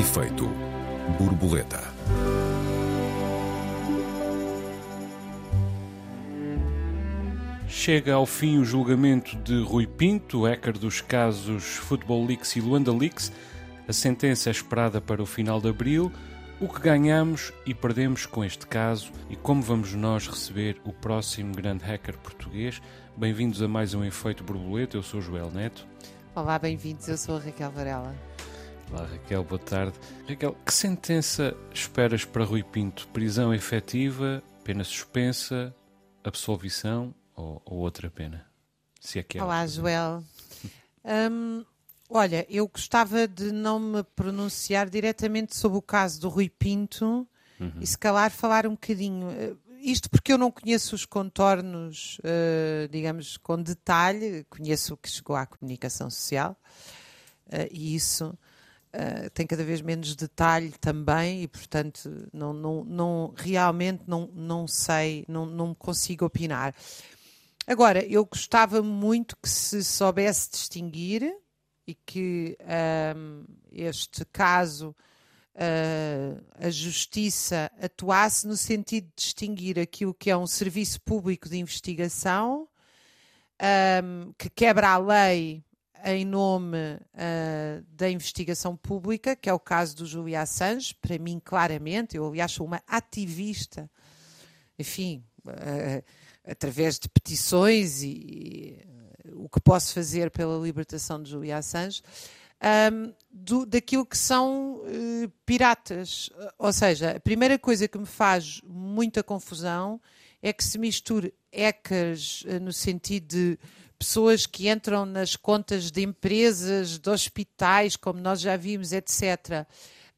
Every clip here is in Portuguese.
Efeito borboleta. Chega ao fim o julgamento de Rui Pinto, hacker dos casos Football Leaks e Luanda Leaks. A sentença é esperada para o final de abril. O que ganhamos e perdemos com este caso e como vamos nós receber o próximo grande hacker português. Bem-vindos a mais um Efeito Borboleta. Eu sou o Joel Neto. Olá, bem-vindos. Eu sou a Raquel Varela. Olá, Raquel, boa tarde. Raquel, que sentença esperas para Rui Pinto? Prisão efetiva, pena suspensa, absolvição ou, ou outra pena? Se é que é. Olá, Joel. Um, olha, eu gostava de não me pronunciar diretamente sobre o caso do Rui Pinto uhum. e, se calar, falar um bocadinho. Eh, isto porque eu não conheço os contornos, uh, digamos, com detalhe, conheço o que chegou à comunicação social uh, e isso Uh, tem cada vez menos detalhe também e, portanto, não, não, não, realmente não, não sei, não, não consigo opinar. Agora, eu gostava muito que se soubesse distinguir e que um, este caso uh, a justiça atuasse no sentido de distinguir aquilo que é um serviço público de investigação um, que quebra a lei em nome uh, da investigação pública, que é o caso do Julian Assange, para mim, claramente, eu aliás sou uma ativista, enfim, uh, através de petições e, e uh, o que posso fazer pela libertação de Julian Assange, um, do, daquilo que são piratas. Ou seja, a primeira coisa que me faz muita confusão é que se misture hackers no sentido de pessoas que entram nas contas de empresas, de hospitais, como nós já vimos, etc.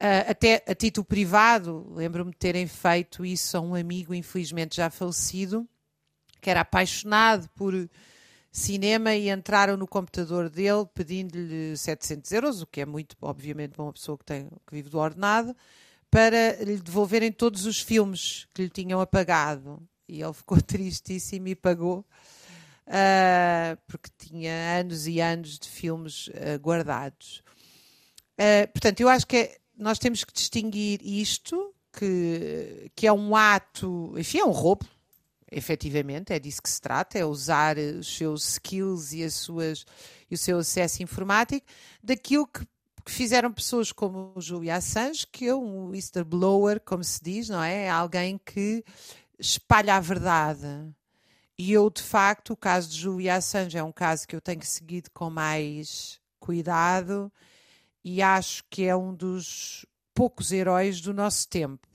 Ah, até a título privado, lembro-me de terem feito isso a um amigo, infelizmente já falecido, que era apaixonado por cinema e entraram no computador dele pedindo-lhe 700 euros, o que é muito, obviamente, para uma pessoa que, tem, que vive do ordenado, para lhe devolverem todos os filmes que lhe tinham apagado. E ele ficou tristíssimo e pagou uh, porque tinha anos e anos de filmes uh, guardados. Uh, portanto, eu acho que é, nós temos que distinguir isto, que, que é um ato, enfim, é um roubo, efetivamente, é disso que se trata, é usar os seus skills e, as suas, e o seu acesso informático, daquilo que, que fizeram pessoas como o Julian Assange, que é um whistleblower, como se diz, não é? É alguém que espalha a verdade. E eu, de facto, o caso de Julia Assange é um caso que eu tenho seguido com mais cuidado e acho que é um dos poucos heróis do nosso tempo.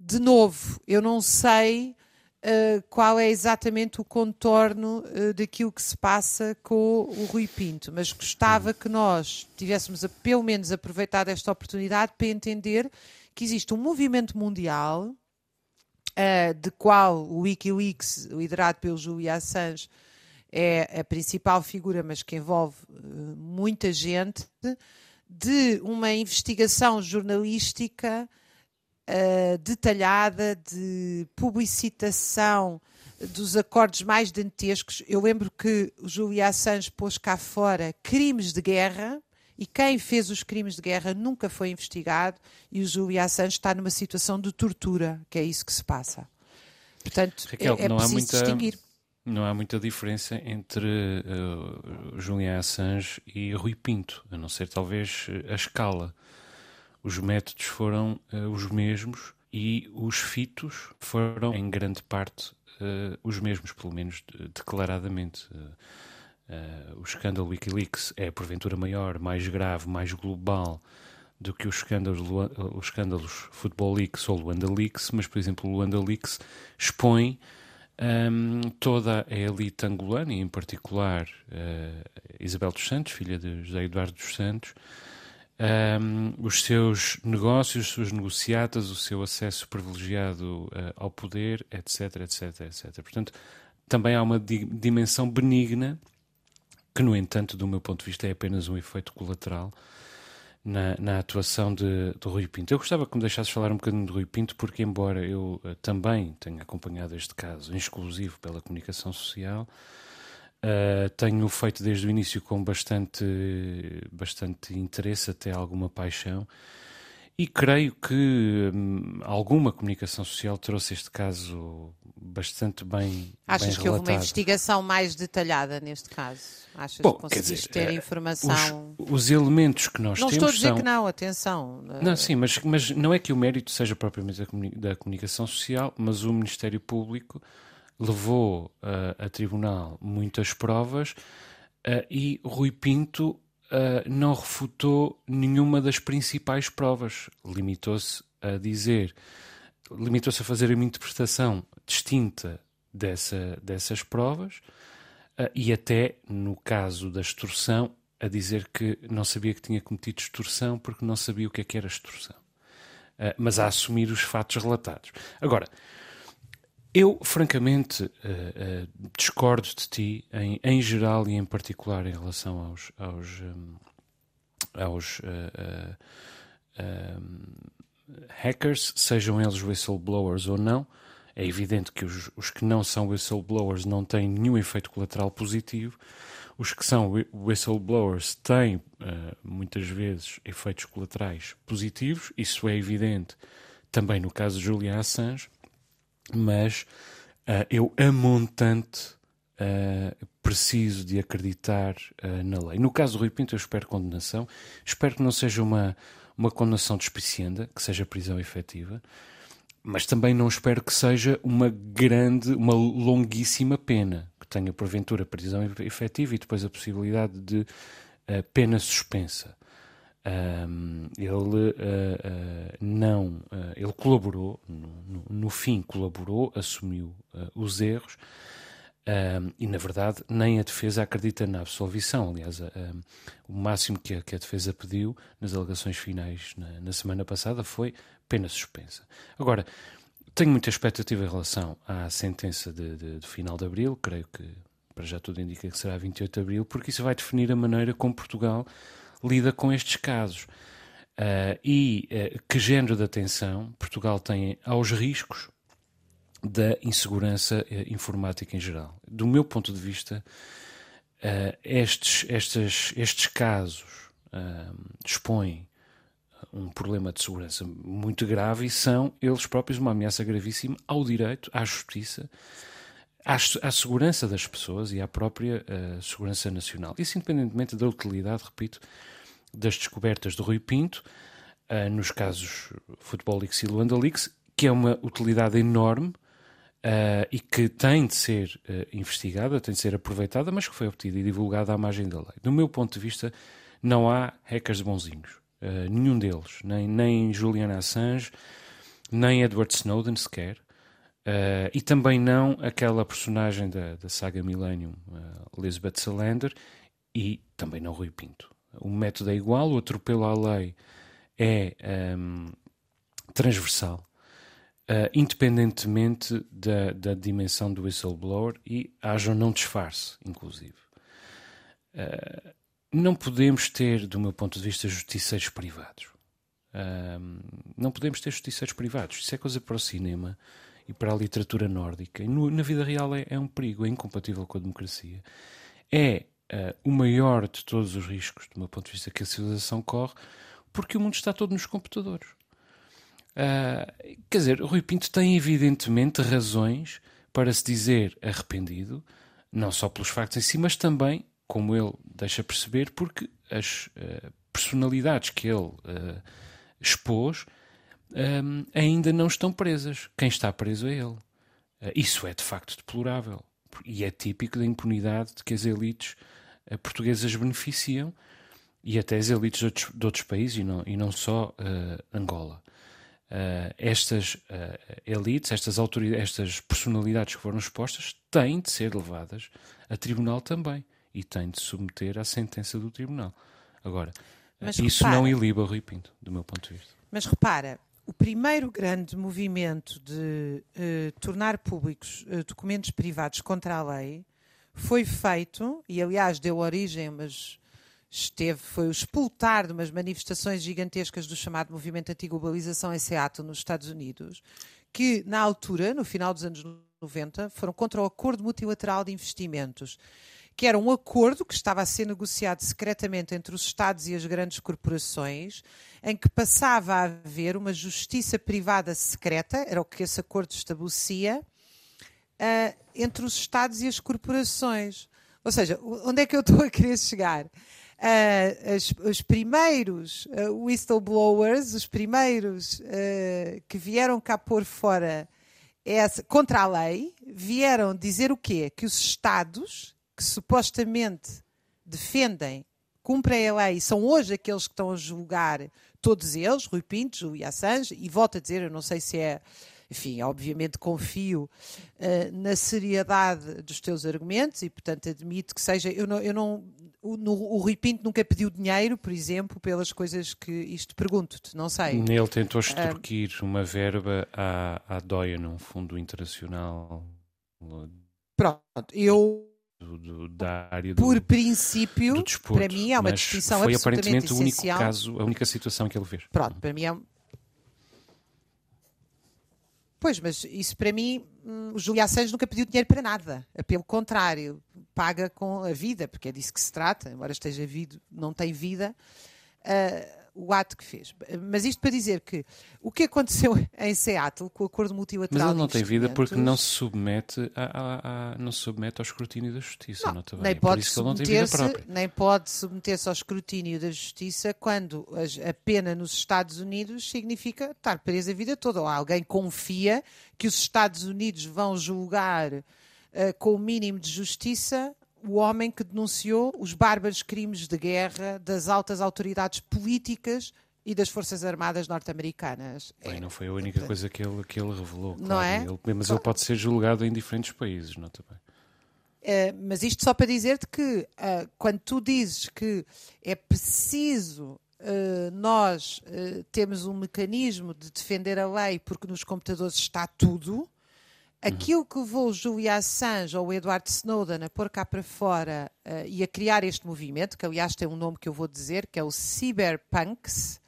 De novo, eu não sei uh, qual é exatamente o contorno uh, daquilo que se passa com o Rui Pinto, mas gostava que nós tivéssemos a, pelo menos aproveitado esta oportunidade para entender que existe um movimento mundial uh, de qual o Wikileaks, liderado pelo Julian Assange, é a principal figura, mas que envolve uh, muita gente, de uma investigação jornalística uh, detalhada, de publicitação dos acordos mais dantescos. Eu lembro que o Julian Assange pôs cá fora crimes de guerra, e quem fez os crimes de guerra nunca foi investigado e o Julian Assange está numa situação de tortura, que é isso que se passa. Portanto, Raquel, é, é não há muita, distinguir. Não há muita diferença entre uh, Julian Assange e Rui Pinto, a não ser talvez a escala. Os métodos foram uh, os mesmos e os fitos foram, em grande parte, uh, os mesmos, pelo menos declaradamente. Uh, Uh, o escândalo Wikileaks é porventura maior, mais grave, mais global do que os escândalos, os escândalos Football Leaks ou Luanda Leaks, mas, por exemplo, o Luanda Leaks expõe um, toda a elite angolana, e em particular uh, Isabel dos Santos, filha de José Eduardo dos Santos, um, os seus negócios, as suas negociatas, o seu acesso privilegiado uh, ao poder, etc, etc, etc. Portanto, também há uma di dimensão benigna que, no entanto, do meu ponto de vista, é apenas um efeito colateral na, na atuação de, de Rui Pinto. Eu gostava que me deixasses falar um bocadinho de Rui Pinto, porque, embora eu uh, também tenha acompanhado este caso exclusivo pela comunicação social, Uh, tenho feito desde o início com bastante, bastante interesse, até alguma paixão, e creio que hum, alguma comunicação social trouxe este caso bastante bem. Achas bem que houve uma investigação mais detalhada neste caso? Achas Bom, que conseguiste dizer, ter uh, informação? Os, os, elementos que nós não temos. Não estou a dizer são... que não, atenção. Não, sim, mas, mas não é que o mérito seja propriamente da comunicação social, mas o Ministério Público levou uh, a tribunal muitas provas uh, e Rui Pinto uh, não refutou nenhuma das principais provas. Limitou-se a dizer, limitou-se a fazer uma interpretação distinta dessa, dessas provas e até, no caso da extorsão, a dizer que não sabia que tinha cometido extorsão porque não sabia o que é que era extorsão. mas a assumir os fatos relatados. Agora, eu, francamente, uh, uh, discordo de ti em, em geral e em particular em relação aos, aos, um, aos uh, hackers, sejam eles whistleblowers ou não. É evidente que os, os, que não são whistleblowers não têm nenhum efeito colateral positivo. Os que são whistleblowers têm muitas vezes efeitos colaterais positivos. Isso é evidente também no caso de Julian Assange mas uh, eu, a montante, uh, preciso de acreditar uh, na lei. No caso do Rui Pinto, eu espero condenação. Espero que não seja uma, uma condenação despicienda, que seja prisão efetiva, mas também não espero que seja uma grande, uma longuíssima pena, que tenha porventura prisão efetiva e depois a possibilidade de pena suspensa. Um, ele uh, uh, não, uh, ele colaborou, no, no, no, fim colaborou, assumiu os erros um, e na verdade nem a defesa acredita na absolvição. Aliás, o máximo que a, que a, defesa pediu nas alegações finais na, na semana passada foi pena suspensa. Agora, tenho muita expectativa em relação à sentença de, de, de final de abril, creio que para já tudo indica que será 28 de abril, porque isso vai definir a maneira como Portugal lida com estes casos. Uh, e uh, que género de atenção Portugal tem aos riscos da insegurança uh, informática em geral. Do meu ponto de vista, estes, estes, estes casos expõem um problema de segurança muito grave e são eles próprios uma ameaça gravíssima ao direito, à justiça, à, à segurança das pessoas e à própria segurança nacional. Isso independentemente da utilidade, repito, das descobertas de Rui Pinto, uh, nos casos Futebol Leaks e Luanda Leaks, que é uma utilidade enorme uh, e que tem de ser uh, investigada, tem de ser aproveitada, mas que foi obtida e divulgada à margem da lei. Do meu ponto de vista, não há hackers bonzinhos. nenhum deles, nem, nem Julian Assange, nem Edward Snowden sequer. Uh, e também não aquela personagem da, da saga Millennium, uh, Elizabeth Salander, e também não Rui Pinto o método é igual, o atropelo à lei é um, transversal, uh, independentemente da, da, dimensão do whistleblower e haja ou não disfarce, inclusive. Uh, não podemos ter, do meu ponto de vista, justiceiros privados. Uh, não podemos ter justiceiros privados. Isso é coisa para o cinema e para a literatura nórdica. E no, na vida real é, é um perigo, é incompatível com a democracia. É uh, o maior de todos os riscos, do meu ponto de vista, que a civilização corre, porque o mundo está todo nos computadores. Uh, quer dizer, Rui Pinto tem evidentemente razões para se dizer arrependido, não só pelos factos em si, mas também, como ele deixa perceber, porque as uh, personalidades que ele expôs um, ainda não estão presas. Quem está preso é ele. isso é de facto deplorável. E é típico da impunidade de que as elites portuguesas beneficiam e até as elites de outros, de outros países e não, e não só uh, Angola. Uh, estas uh, elites, estas autoridades, estas personalidades que foram expostas têm de ser levadas a tribunal também e têm de submeter à sentença do tribunal. Agora, mas isso repara, não iliba Rui Pinto, do meu ponto de vista. Mas repara, o primeiro grande movimento de uh, tornar públicos documentos privados contra a lei foi feito, e aliás deu origem, mas esteve, foi o expultar de umas manifestações gigantescas do chamado movimento anti-globalização em Seattle, nos Estados Unidos, que na altura, no final dos anos 90, foram contra o acordo multilateral de investimentos, que era um acordo que estava a ser negociado secretamente entre os Estados e as grandes corporações, em que passava a haver uma justiça privada secreta, era o que esse acordo estabelecia, uh, entre os Estados e as corporações. Ou seja, onde é que eu estou a querer chegar? Uh, as, os primeiros uh, whistleblowers, os primeiros que vieram cá pôr fora essa, contra a lei, vieram dizer o quê? Que os Estados, que supostamente defendem, cumprem a lei, são hoje aqueles que estão a julgar todos eles, Rui Pinto, Julia Assange, e volto a dizer, eu não sei se é enfim, obviamente confio uh, na seriedade dos teus argumentos e, portanto, admito que seja. Eu não, eu não, o, no, o Rui Pinto nunca pediu dinheiro, por exemplo, pelas coisas que isto pergunto-te, não sei. Ele tentou extorquir uh, uma verba à, à DOIA num fundo internacional. Pronto, eu. Do, do, da área do, por princípio, desporto, para mim é uma distinção foi absolutamente aparentemente essencial. o único caso, a única situação que ele fez. Pronto, para mim é, Pois, mas isso para mim, hum, o Júlio Assange nunca pediu dinheiro para nada. Pelo contrário, paga com a vida, porque é disso que se trata, embora esteja vivo, não tem vida. Uh, o ato que fez. Mas isto para dizer que o que aconteceu em Seattle com o acordo multilateral. Mas ele não tem vida porque não se submete, a, a, a, não se submete ao escrutínio da justiça. Não, não nem, pode submeter-se, nem pode submeter-se ao escrutínio da justiça quando a pena nos Estados Unidos significa estar preso a vida toda. Ou alguém confia que os Estados Unidos vão julgar uh, com o mínimo de justiça o homem que denunciou os bárbaros crimes de guerra das altas autoridades políticas e das Forças Armadas norte-americanas. Bem, é, não foi a única coisa que ele, que ele revelou. Claro. Não é? Ele, mas ele pode ser julgado em diferentes países, não também? Uh, mas isto só para dizer-te que uh, quando tu dizes que é preciso uh, nós termos um mecanismo de defender a lei porque nos computadores está tudo, Aquilo que levou o Julian Assange ou Edward Snowden a pôr cá para fora uh, e a criar este movimento, que aliás tem um nome que eu vou dizer, que é o Cyberpunks,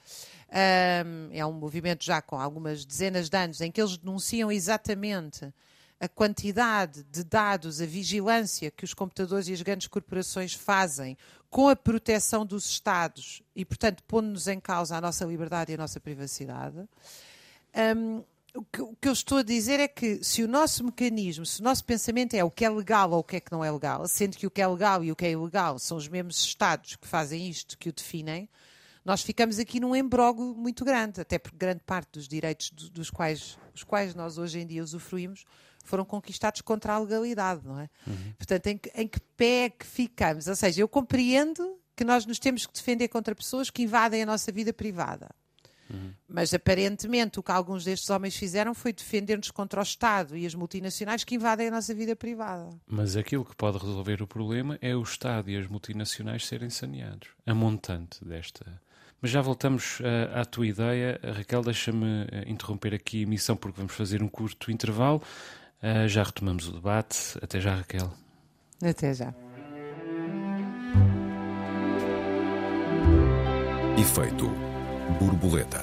um, é um movimento já com algumas dezenas de anos, em que eles denunciam exatamente a quantidade de dados, a vigilância que os computadores e as grandes corporações fazem com a proteção dos Estados e, portanto, pondo-nos em causa a nossa liberdade e a nossa privacidade. Um, o que, o que, eu estou a dizer é que se o nosso mecanismo, se o nosso pensamento é o que é legal ou o que é que não é legal, sendo que o que é legal e o que é ilegal são os mesmos Estados que fazem isto, que o definem, nós ficamos aqui num embrogo muito grande, até porque grande parte dos direitos do, dos quais, os quais nós hoje em dia usufruímos foram conquistados contra a legalidade, não é? Uhum. Portanto, em que, em que pé é que ficamos? Ou seja, eu compreendo que nós nos temos que defender contra pessoas que invadem a nossa vida privada. Uhum. Mas aparentemente o que alguns destes homens fizeram foi defender-nos contra o Estado e as multinacionais que invadem a nossa vida privada. Mas aquilo que pode resolver o problema é o Estado e as multinacionais serem saneados. A montante desta. Mas já voltamos uh, à tua ideia. Raquel, deixa-me uh, interromper aqui a emissão porque vamos fazer um curto intervalo. Uh, já retomamos o debate. Até já, Raquel. Até já. Efeito Borboleta.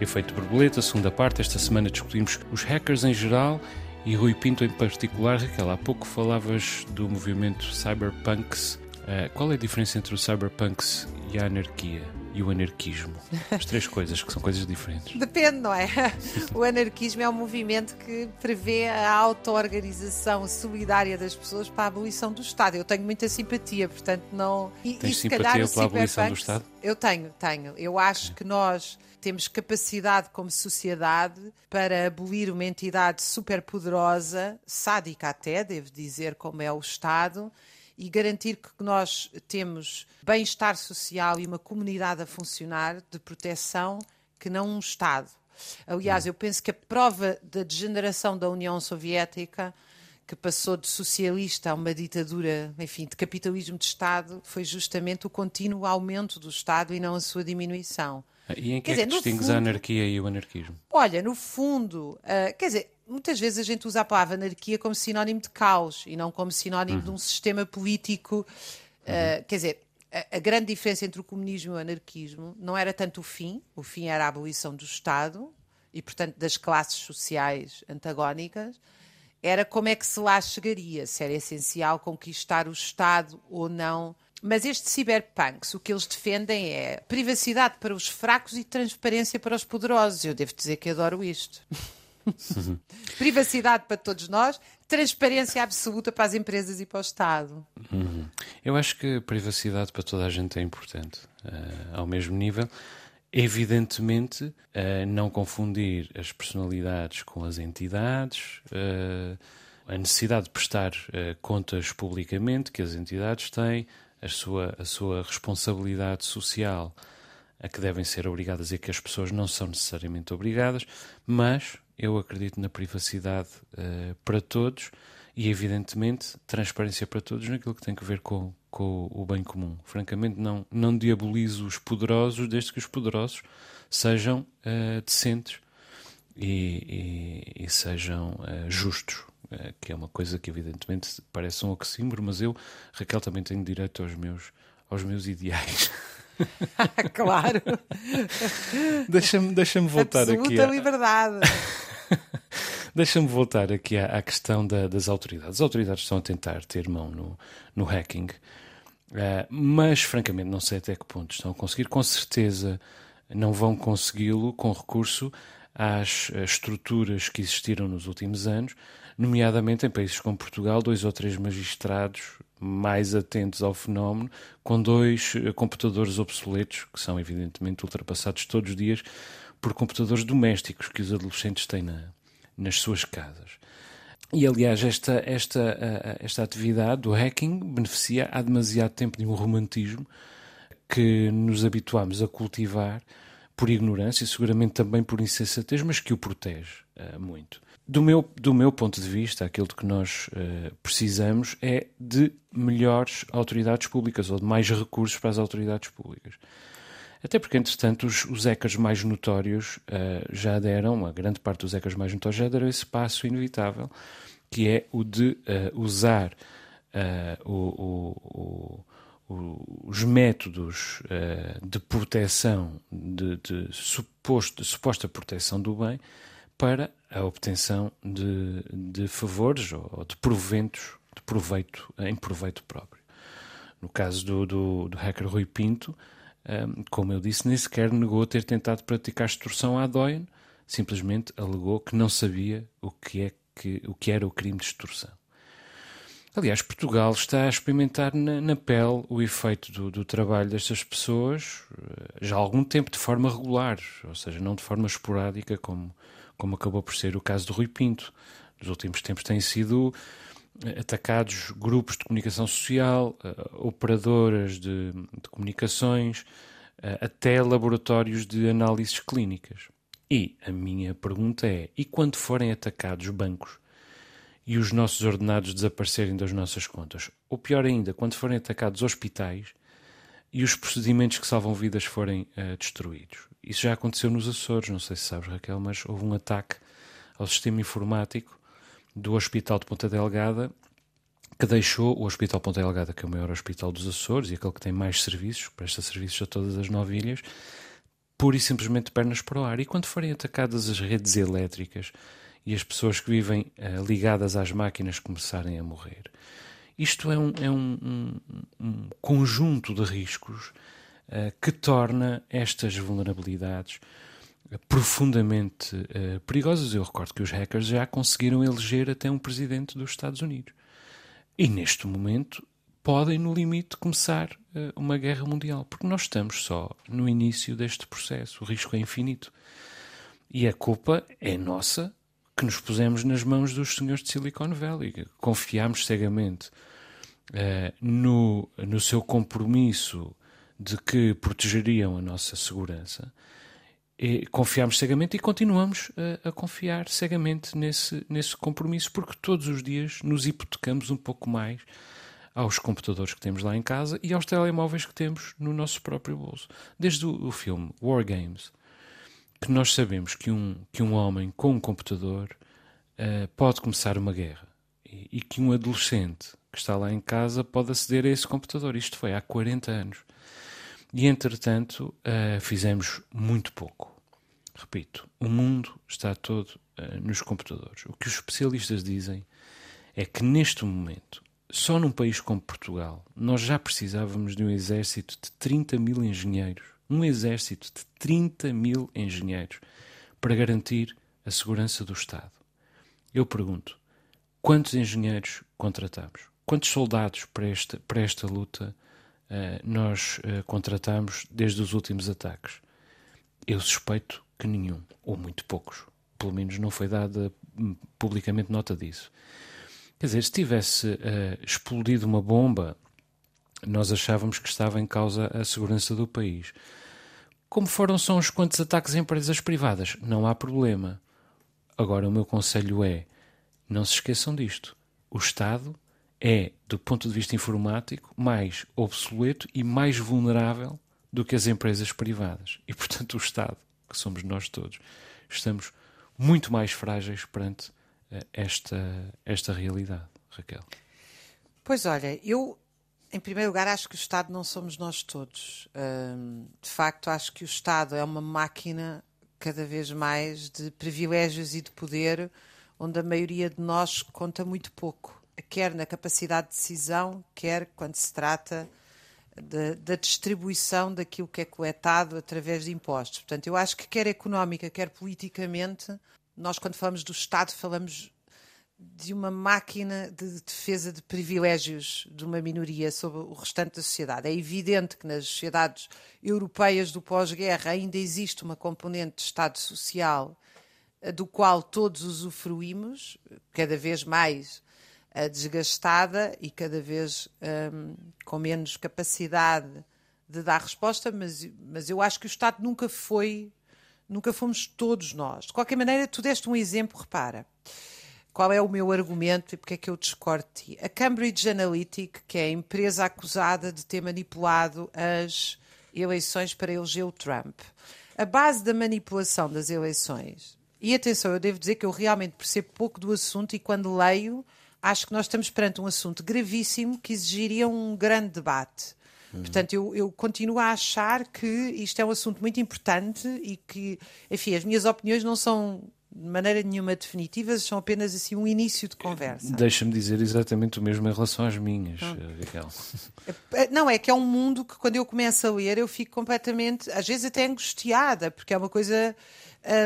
Efeito borboleta, segunda parte. Esta semana discutimos os hackers em geral e Rui Pinto em particular. Raquel, há pouco falavas do movimento Cyberpunks. Uh, qual é a diferença entre o Cyberpunks e a anarquia? E o anarquismo? As três coisas, que são coisas diferentes. Depende, não é? O anarquismo é um movimento que prevê a auto-organização solidária das pessoas para a abolição do Estado. Eu tenho muita simpatia, portanto, não. E, Tens e simpatia calhar, pela abolição do Estado? Eu tenho, tenho. Eu acho é. que nós temos capacidade como sociedade para abolir uma entidade super poderosa, sádica até, devo dizer, como é o Estado e garantir que nós temos bem-estar social e uma comunidade a funcionar de proteção que não um Estado. Aliás, eu penso que a prova da degeneração da União Soviética, que passou de socialista a uma ditadura, enfim, de capitalismo de Estado, foi justamente o contínuo aumento do Estado e não a sua diminuição. E em que quer é que distingues fundo, a anarquia e o anarquismo? Olha, no fundo, uh, quer dizer, muitas vezes a gente usa a palavra anarquia como sinónimo de caos e não como sinónimo uhum. de um sistema político. Uh, Quer dizer, a, a, grande diferença entre o comunismo e o anarquismo não era tanto o fim, o fim era a abolição do Estado e, portanto, das classes sociais antagónicas, era como é que se lá chegaria, se era essencial conquistar o Estado ou não. Mas estes cyberpunks, o que eles defendem é privacidade para os fracos e transparência para os poderosos. Eu devo dizer que adoro isto. privacidade para todos nós, transparência absoluta para as empresas e para o Estado. Uhum. Eu acho que privacidade para toda a gente é importante, uh, ao mesmo nível. Evidentemente, uh, não confundir as personalidades com as entidades, uh, a necessidade de prestar contas publicamente que as entidades têm, a sua, a sua responsabilidade social a que devem ser obrigadas e que as pessoas não são necessariamente obrigadas, mas eu acredito na privacidade uh, para todos e, evidentemente, transparência para todos naquilo que tem a ver com, com o bem comum. Francamente, não, não diabolizo os poderosos desde que os poderosos sejam uh, decentes e, e, e sejam uh, justos. que é uma coisa que, evidentemente, parece um oxímoro, mas eu, Raquel, também tenho direito aos meus, aos meus ideais. claro. Deixa-me deixa voltar Absoluta aqui. Absoluta liberdade. Deixa-me voltar aqui à, à questão da, das autoridades. As autoridades estão a tentar ter mão no, no hacking, uh, mas francamente não sei até que ponto estão a conseguir. Com certeza não vão consegui-lo com recurso às estruturas que existiram nos últimos anos, nomeadamente em países como Portugal, dois ou três magistrados mais atentos ao fenómeno, com dois eh, computadores obsoletos, que são evidentemente ultrapassados todos os dias por computadores domésticos que os adolescentes têm na, nas suas casas. E aliás, esta, esta, esta atividade do hacking beneficia há demasiado tempo de um romantismo que nos habituamos a cultivar por ignorância, seguramente também por insensatez, mas que o protege uh, muito. Do meu, do meu ponto de vista, aquilo de que nós uh, precisamos é de melhores autoridades públicas ou de mais recursos para as autoridades públicas. Até porque, entretanto, os, os hackers mais notórios uh, já deram, a grande parte dos hackers mais notórios já deram esse passo inevitável, que é o de uh, usar uh, o, o, os métodos de proteção, de, de, suposto, de suposta proteção do bem, para a obtenção de, de favores ou de proventos, de proveito, em proveito próprio. No caso do, do, do hacker Rui Pinto, como eu disse, nem sequer negou ter tentado praticar extorsão à Doyen, simplesmente alegou que não sabia o que, é que, o que era o crime de extorsão. Aliás, Portugal está a experimentar na, na pele o efeito do, do, trabalho destas pessoas eh, já há algum tempo de forma regular, ou seja, não de forma esporádica, como, como acabou por ser o caso do Rui Pinto. Nos últimos tempos têm sido atacados grupos de comunicação social, uh, operadoras de, de comunicações, uh, até laboratórios de análises clínicas. E a minha pergunta é: e quando forem atacados bancos e os nossos ordenados desaparecerem das nossas contas? Ou pior ainda, quando forem atacados hospitais e os procedimentos que salvam vidas forem uh, destruídos? Isso já aconteceu nos Açores, não sei se sabes, Raquel, mas houve um ataque ao sistema informático do Hospital de Ponta Delgada, que deixou o Hospital Ponta Delgada, que é o maior hospital dos Açores e aquele que tem mais serviços, presta serviços a todas as nove ilhas, pura e simplesmente pernas para o ar. E quando forem atacadas as redes elétricas e as pessoas que vivem uh, ligadas às máquinas começarem a morrer, isto é um, é um, um, um conjunto de riscos que torna estas vulnerabilidades profundamente uh, perigosas. Eu recordo que os hackers já conseguiram eleger até um presidente dos Estados Unidos. E neste momento podem, no limite, começar uh, uma guerra mundial, porque nós estamos só no início deste processo. O risco é infinito. E a culpa é nossa que nos pusemos nas mãos dos senhores de Silicon Valley, confiámos cegamente uh, no, no seu compromisso de que protegeriam a nossa segurança e confiámos cegamente e continuamos a, a, confiar cegamente nesse, nesse compromisso, porque todos os dias nos hipotecamos um pouco mais aos computadores que temos lá em casa e aos telemóveis que temos no nosso próprio bolso. Desde o, o filme War Games, que nós sabemos que um, que um homem com um computador uh, pode começar uma guerra e, e que um adolescente que está lá em casa pode aceder a esse computador. Isto foi há 40 anos. E entretanto, uh, fizemos muito pouco. Repito, o mundo está todo uh, nos computadores. O que os especialistas dizem é que neste momento, só num país como Portugal, nós já precisávamos de um exército de 30 mil engenheiros. Um exército de 30 mil engenheiros para garantir a segurança do Estado. Eu pergunto: quantos engenheiros contratamos? Quantos soldados para esta, para esta luta nós uh, contratamos desde os últimos ataques? Eu suspeito que nenhum, ou muito poucos. Pelo menos não foi dada hum, publicamente nota disso. Quer dizer, se tivesse uh, explodido uma bomba, nós achávamos que estava em causa a segurança do país. Como foram só uns quantos ataques a empresas privadas, não há problema. Agora, o meu conselho é: não se esqueçam disto. O Estado é, do ponto de vista informático, mais obsoleto e mais vulnerável do que as empresas privadas. E, portanto, o Estado, que somos nós todos, estamos muito mais frágeis perante uh, esta, esta realidade. Raquel. Pois olha, eu, em primeiro lugar, acho que o Estado não somos nós todos. de facto, acho que o Estado é uma máquina cada vez mais de privilégios e de poder, onde a maioria de nós conta muito pouco quer na capacidade de decisão, quer quando se trata de, da distribuição daquilo que é coletado através de impostos. Portanto, eu acho que quer económica, quer politicamente, nós quando falamos do Estado falamos de uma máquina de defesa de privilégios de uma minoria sobre o restante da sociedade. É evidente que nas sociedades europeias do pós-guerra ainda existe uma componente de Estado social eh, do qual todos usufruímos, cada vez mais desgastada e cada vez um, com menos capacidade de dar resposta, mas, mas eu acho que o Estado nunca foi, nunca fomos todos nós. De qualquer maneira, tu deste um exemplo, repara. Qual é o meu argumento e porque é que eu discordo de ti? A Cambridge Analytica, que é a empresa acusada de ter manipulado as eleições para eleger o Trump. A base da manipulação das eleições, e atenção, eu devo dizer que eu realmente percebo pouco do assunto e quando leio acho que nós estamos perante um assunto gravíssimo que exigiria um grande debate. Uhum. Portanto, eu, eu, continuo a achar que isto é um assunto muito importante e que, enfim, as minhas opiniões não são de maneira nenhuma definitivas, são apenas assim um início de conversa. Deixa-me dizer exatamente o mesmo em relação às minhas, eh, Raquel. É, não, é que é um mundo que quando eu começo a ler eu fico completamente, às vezes até angustiada, porque é uma coisa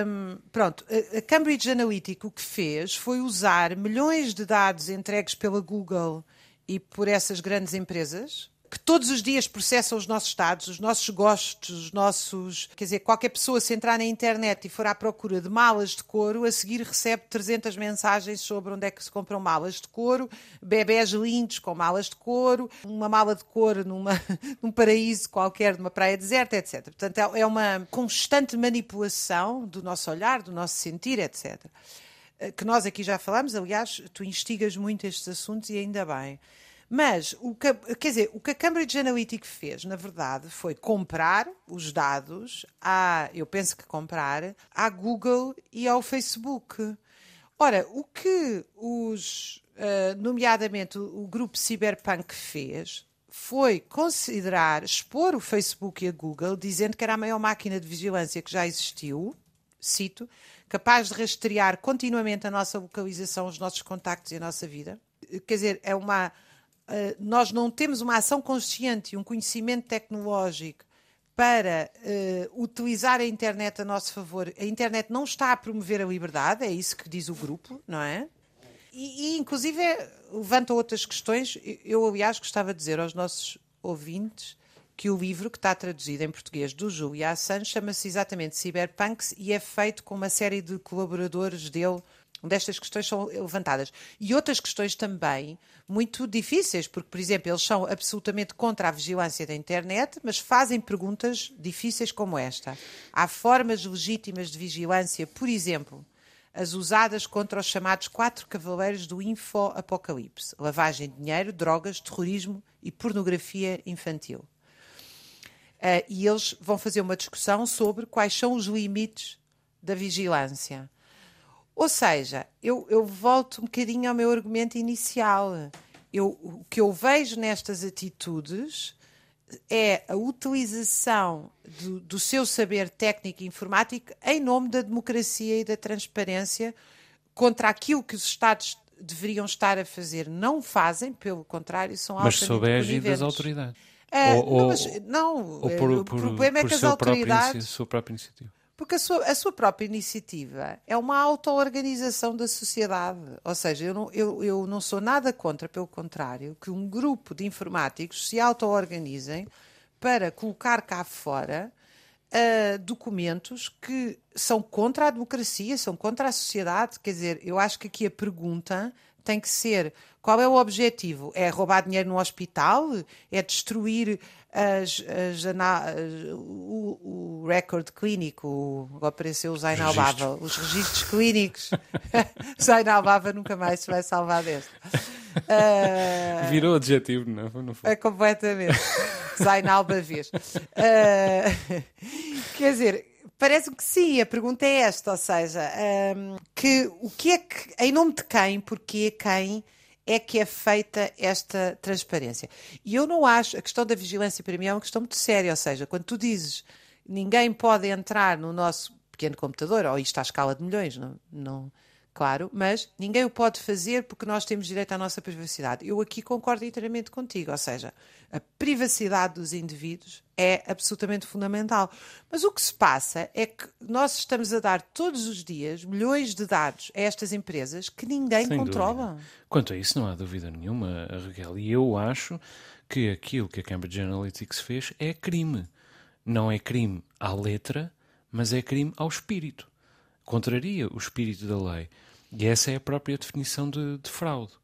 um, pronto, a Cambridge Analytica o que fez foi usar milhões de dados entregues pela Google e por essas grandes empresas que todos os dias processam os nossos dados, os nossos gostos, os nossos. Quer dizer, qualquer pessoa, se entrar na internet e for à procura de malas de couro, a seguir recebe 300 mensagens sobre onde é que se compram malas de couro, bebés lindos com malas de couro, uma mala de couro numa, num paraíso qualquer, numa praia deserta, etc. Portanto, é, é uma constante manipulação do nosso olhar, do nosso sentir, etc. Eh, que nós aqui já falamos, aliás, tu instigas muito estes assuntos e ainda bem. Mas, o que, quer dizer, o que a Cambridge Analytica fez, na verdade, foi comprar os dados, à, eu penso que comprar, à Google e ao Facebook. Ora, o que os, uh, nomeadamente o, grupo Cyberpunk fez, foi considerar, expor o Facebook e a Google, dizendo que era a maior máquina de vigilância que já existiu, cito, capaz de rastrear continuamente a nossa localização, os nossos contactos e a nossa vida. Quer dizer, é uma eh, nós não temos uma ação consciente e um conhecimento tecnológico para uh, utilizar a internet a nosso favor, a internet não está a promover a liberdade, é isso que diz o grupo, não é? E, e inclusive, levanta outras questões. Eu, aliás, gostava de dizer aos nossos ouvintes que o livro, que está traduzido em português do Júlio Assange, chama-se exatamente Cyberpunks e é feito com uma série de colaboradores dele onde estas questões são levantadas. E outras questões também muito difíceis, porque, por exemplo, eles são absolutamente contra a vigilância da internet, mas fazem perguntas difíceis como esta. Há formas legítimas de vigilância, por exemplo, as usadas contra os chamados quatro cavaleiros do info-apocalipse: lavagem de dinheiro, drogas, terrorismo e pornografia infantil. Uh, e eles vão fazer uma discussão sobre quais são os limites da vigilância. Ou seja, eu, eu volto um bocadinho ao meu argumento inicial. Eu, o que eu vejo nestas atitudes é a utilização do, do, seu saber técnico e informático em nome da democracia e da transparência contra aquilo que os Estados deveriam estar a fazer. Não fazem, pelo contrário, são Mas sob a égide das autoridades. É, ou, não, mas, não ou por, o problema é que as autoridades... Própria, sua própria iniciativa. Porque a sua, a sua própria iniciativa é uma auto-organização da sociedade. Ou seja, eu não, eu, eu não sou nada contra, pelo contrário, que um grupo de informáticos se auto-organizem para colocar cá fora uh, documentos que são contra a democracia, são contra a sociedade. Quer dizer, eu acho que aqui a pergunta tem que ser qual é o objetivo? É roubar dinheiro no hospital? É destruir as, as, o, o recorde clínico, apareceu o Zain Albava, os registros clínicos. Zain Albava nunca mais se vai salvar deste. Uh, Virou adjetivo, não, não foi? É completamente. Zain Albavês. Uh, quer dizer, Parece que sim, a pergunta é esta, ou seja, um, que o que é que, em nome de quem, porquê, quem é que é feita esta transparência. E eu não acho, a questão da vigilância para mim é uma questão muito séria, ou seja, quando tu dizes ninguém pode entrar no nosso pequeno computador, ou isto à escala de milhões, não, não, claro, mas ninguém o pode fazer porque nós temos direito à nossa privacidade. Eu aqui concordo inteiramente contigo, ou seja, a privacidade dos indivíduos é absolutamente fundamental. Mas o que se passa é que nós estamos a dar todos os dias milhões de dados a estas empresas que ninguém Sem controla. Dúvida. Quanto a isso, não há dúvida nenhuma, Raquel. E eu acho que aquilo que a Cambridge Analytics fez é crime. Não é crime à letra, mas é crime ao espírito. Contraria o espírito da lei. E essa é a própria definição de, de fraude.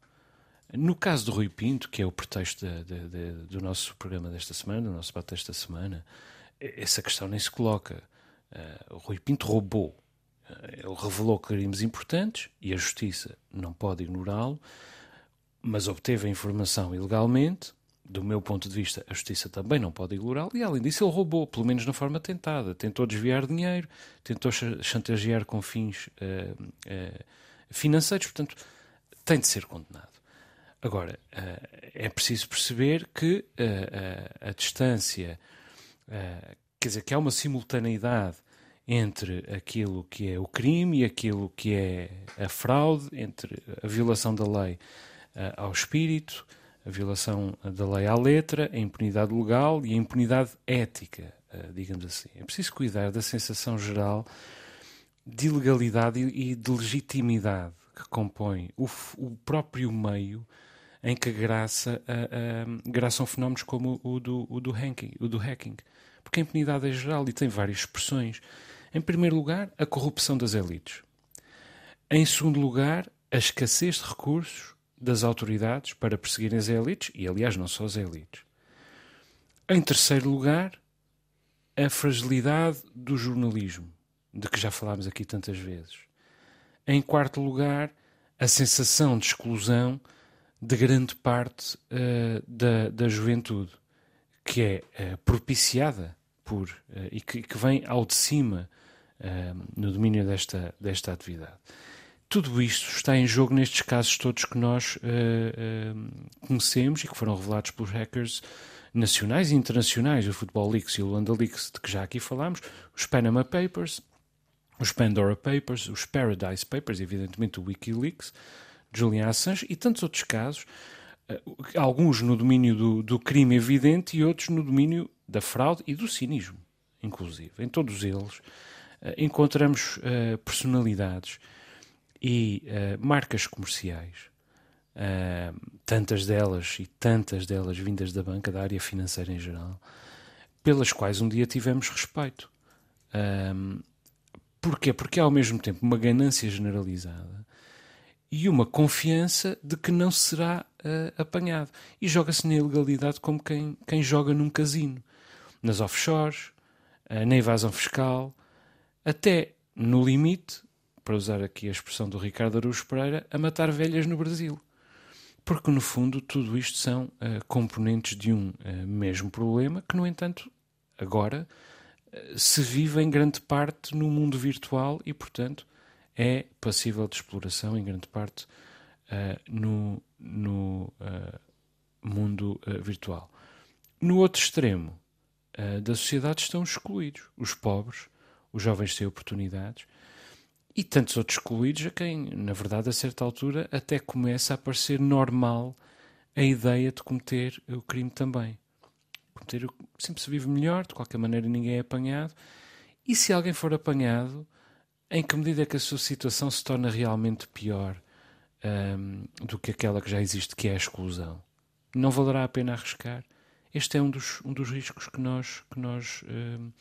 No caso do Rui Pinto, que é o pretexto de, de, do nosso programa desta semana, do nosso debate desta semana, essa questão nem se coloca. Uh, o Rui Pinto roubou. Uh, ele revelou crimes importantes e a justiça não pode ignorá-lo, mas obteve a informação ilegalmente. Do meu ponto de vista, a justiça também não pode ignorá-lo, e além disso, ele roubou, pelo menos na forma tentada. Tentou desviar dinheiro, tentou chantagear com fins uh, financeiros, portanto, tem de ser condenado. Agora, uh, é preciso perceber que uh, uh, a distância, quer dizer, que há uma simultaneidade entre aquilo que é o crime e aquilo que é a fraude, entre a violação da lei ao espírito, a violação da lei à letra, a impunidade legal e a impunidade ética, digamos assim. É preciso cuidar da sensação geral de ilegalidade e de legitimidade que compõe o, o próprio meio em que graça, uh, uh, graçam fenómenos como o do, o do hacking, o do hacking. Porque a impunidade é geral e tem várias expressões. Em primeiro lugar, a corrupção das elites. Em segundo lugar, a escassez de recursos das autoridades para perseguirem as elites, e aliás não só as elites. Em terceiro lugar, a fragilidade do jornalismo, de que já falámos aqui tantas vezes. Em quarto lugar, a sensação de exclusão de grande parte uh, da, da juventude, que é uh, propiciada por uh, e que, que, vem ao de cima no domínio desta, desta atividade. Tudo isto está em jogo nestes casos todos que nós conhecemos e que foram revelados pelos hackers nacionais e internacionais, o Football Leaks e o London Leaks, de que já aqui falámos, os Panama Papers, os Pandora Papers, os Paradise Papers, evidentemente o Wikileaks, Julian Assange e tantos outros casos, eh, alguns no domínio do, do crime evidente e outros no domínio da fraude e do cinismo, inclusive. Em todos eles encontramos personalidades e marcas comerciais, tantas delas e tantas delas vindas da banca, da área financeira em geral, pelas quais um dia tivemos respeito. Porquê? Porque há ao mesmo tempo uma ganância generalizada e uma confiança de que não será uh, apanhado. E joga-se na ilegalidade como quem, quem joga num casino, nas offshores, uh, na evasão fiscal, até no limite, para usar aqui a expressão do Ricardo Araújo Pereira, a matar velhas no Brasil. Porque, no fundo, tudo isto são uh, componentes de um mesmo problema que, no entanto, agora se vive em grande parte no mundo virtual e, portanto, é passível de exploração em grande parte uh, no, no uh, mundo uh, virtual. No outro extremo uh, da sociedade estão os excluídos, os pobres, os jovens sem oportunidades e tantos outros excluídos a quem, na verdade, a certa altura até começa a parecer normal a ideia de cometer o crime também. Cometer o... sempre se vive melhor, de qualquer maneira ninguém é apanhado. E se alguém for apanhado, em que medida é que a sua situação se torna realmente pior um, do que aquela que já existe, que é a exclusão? Não valerá a pena arriscar? Este é um dos, um dos riscos que nós, que nós um,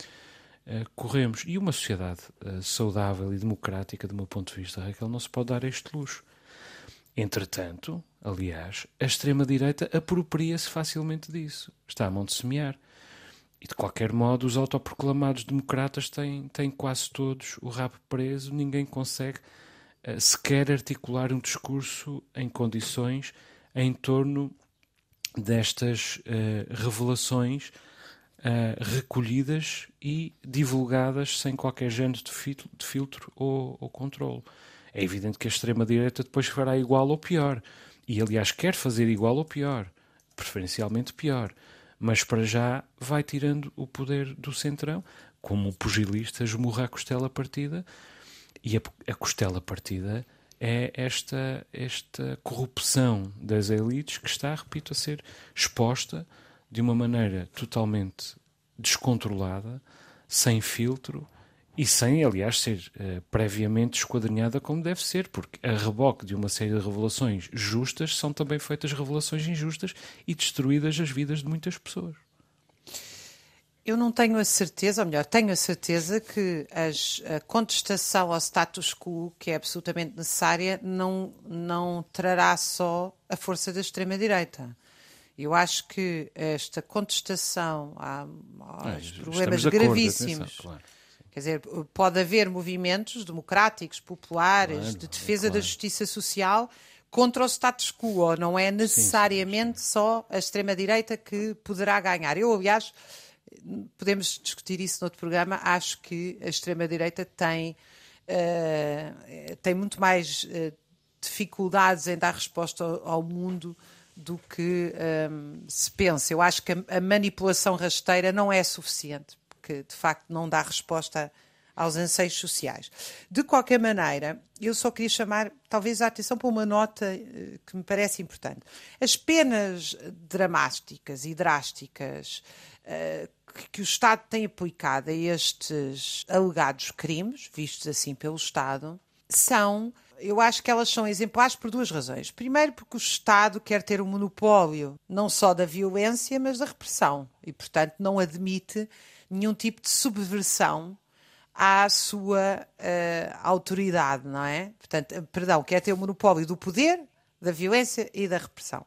corremos. E uma sociedade uh, saudável e democrática, do meu ponto de vista, Raquel, não se pode dar este luxo. Entretanto, aliás, a extrema-direita apropria-se facilmente disso. Está a mão de semear. E de qualquer modo, os autoproclamados democratas têm, têm quase todos o rabo preso, ninguém consegue uh, sequer articular um discurso em condições em torno destas uh, revelações uh, recolhidas e divulgadas sem qualquer género de filtro, de filtro ou, ou controle. É evidente que a extrema-direita depois fará igual ou pior. E, aliás, quer fazer igual ou pior, preferencialmente pior mas para já vai tirando o poder do centrão, como o pugilista esmurra a costela partida, e a, a costela partida é esta, esta corrupção das elites que está, repito, a ser exposta de uma maneira totalmente descontrolada, sem filtro e sem, aliás, ser uh, previamente esquadrinhada como deve ser, porque a reboque de uma série de revelações justas são também feitas revelações injustas e destruídas as vidas de muitas pessoas. Eu não tenho a certeza, ou melhor, tenho a certeza que as, a contestação ao status quo, que é absolutamente necessária, não, não trará só a força da extrema-direita. Eu acho que esta contestação aos é, problemas gravíssimos. Atenção, claro Quer dizer, pode haver movimentos democráticos, populares, claro, de defesa claro. da justiça social contra o status quo. Não é necessariamente sim, sim. só a extrema-direita que poderá ganhar. Eu, aliás, podemos discutir isso noutro programa. Acho que a extrema-direita tem, uh, tem muito mais uh, dificuldades em dar resposta ao, ao mundo do que um, se pensa. Eu acho que a, a manipulação rasteira não é suficiente que de facto não dá resposta aos anseios sociais. De qualquer maneira, eu só queria chamar talvez a atenção para uma nota eh, que me parece importante. As penas dramáticas e drásticas uh, que o Estado tem aplicado a estes alegados crimes, vistos assim pelo Estado, são eu acho que elas são exemplares por duas razões. Primeiro, porque o Estado quer ter o um monopólio não só da violência, mas da repressão. E, portanto, não admite nenhum tipo de subversão à sua uh, autoridade, não é? Portanto, eh, perdão, quer ter o monopólio do poder, da violência e da repressão.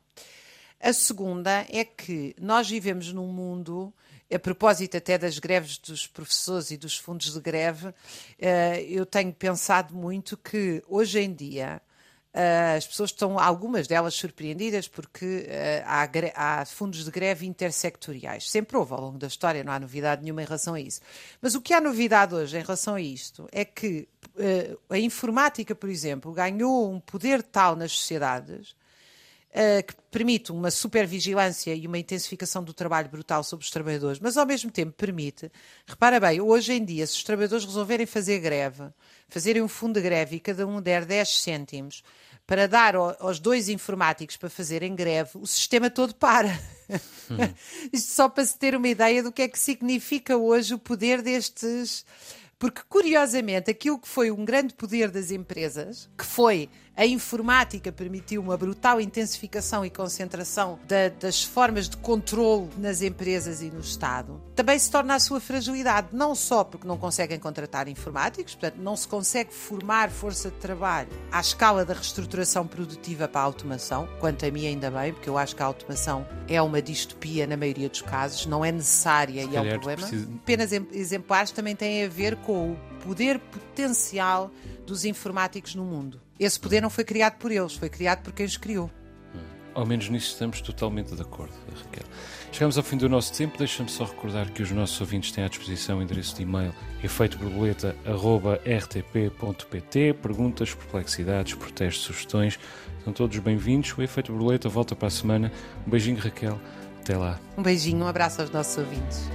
A segunda é que nós vivemos num mundo, a propósito até das greves dos professores e dos fundos de greve, uh, eu tenho pensado muito que hoje em dia Uh, as pessoas estão, algumas delas, surpreendidas porque uh, há, há, fundos de greve intersectoriais. Sempre houve ao longo da história, não há novidade nenhuma em relação a isso. Mas o que há novidade hoje em relação a isto é que a informática, por exemplo, ganhou um poder tal nas sociedades que permite uma supervigilância e uma intensificação do trabalho brutal sobre os trabalhadores, mas ao mesmo tempo permite, repara bem, hoje em dia, se os trabalhadores resolverem fazer greve, fazerem um fundo de greve e cada um der 10 cêntimos, para dar aos dois informáticos para fazerem greve, o sistema todo para. Hum. Isto só para se ter uma ideia do que é que significa hoje o poder destes. Porque, curiosamente, aquilo que foi um grande poder das empresas, que foi a informática permitiu uma brutal intensificação e concentração da, das formas de controle nas empresas e no Estado. Também se torna a sua fragilidade, não só porque não conseguem contratar informáticos, portanto, não se consegue formar força de trabalho à escala da reestruturação produtiva para a automação, quanto a mim ainda bem, porque eu acho que a automação é uma distopia na maioria dos casos, não é necessária e é o problema. Precisa... Apenas exemplares também têm a ver com o poder potencial dos informáticos no mundo. Esse poder não foi criado por eles, foi criado por quem os criou. Hum. Ao menos nisso estamos totalmente de acordo, Raquel. Chegamos ao fim do nosso tempo. Deixa-me só recordar que os nossos ouvintes têm à disposição o endereço de e-mail efeitoborboleta.rtp.pt. Perguntas, perplexidades, protestos, sugestões. São todos bem-vindos. O Efeito Borboleta volta para a semana. Um beijinho, Raquel. Até lá. Um beijinho, um abraço aos nossos ouvintes.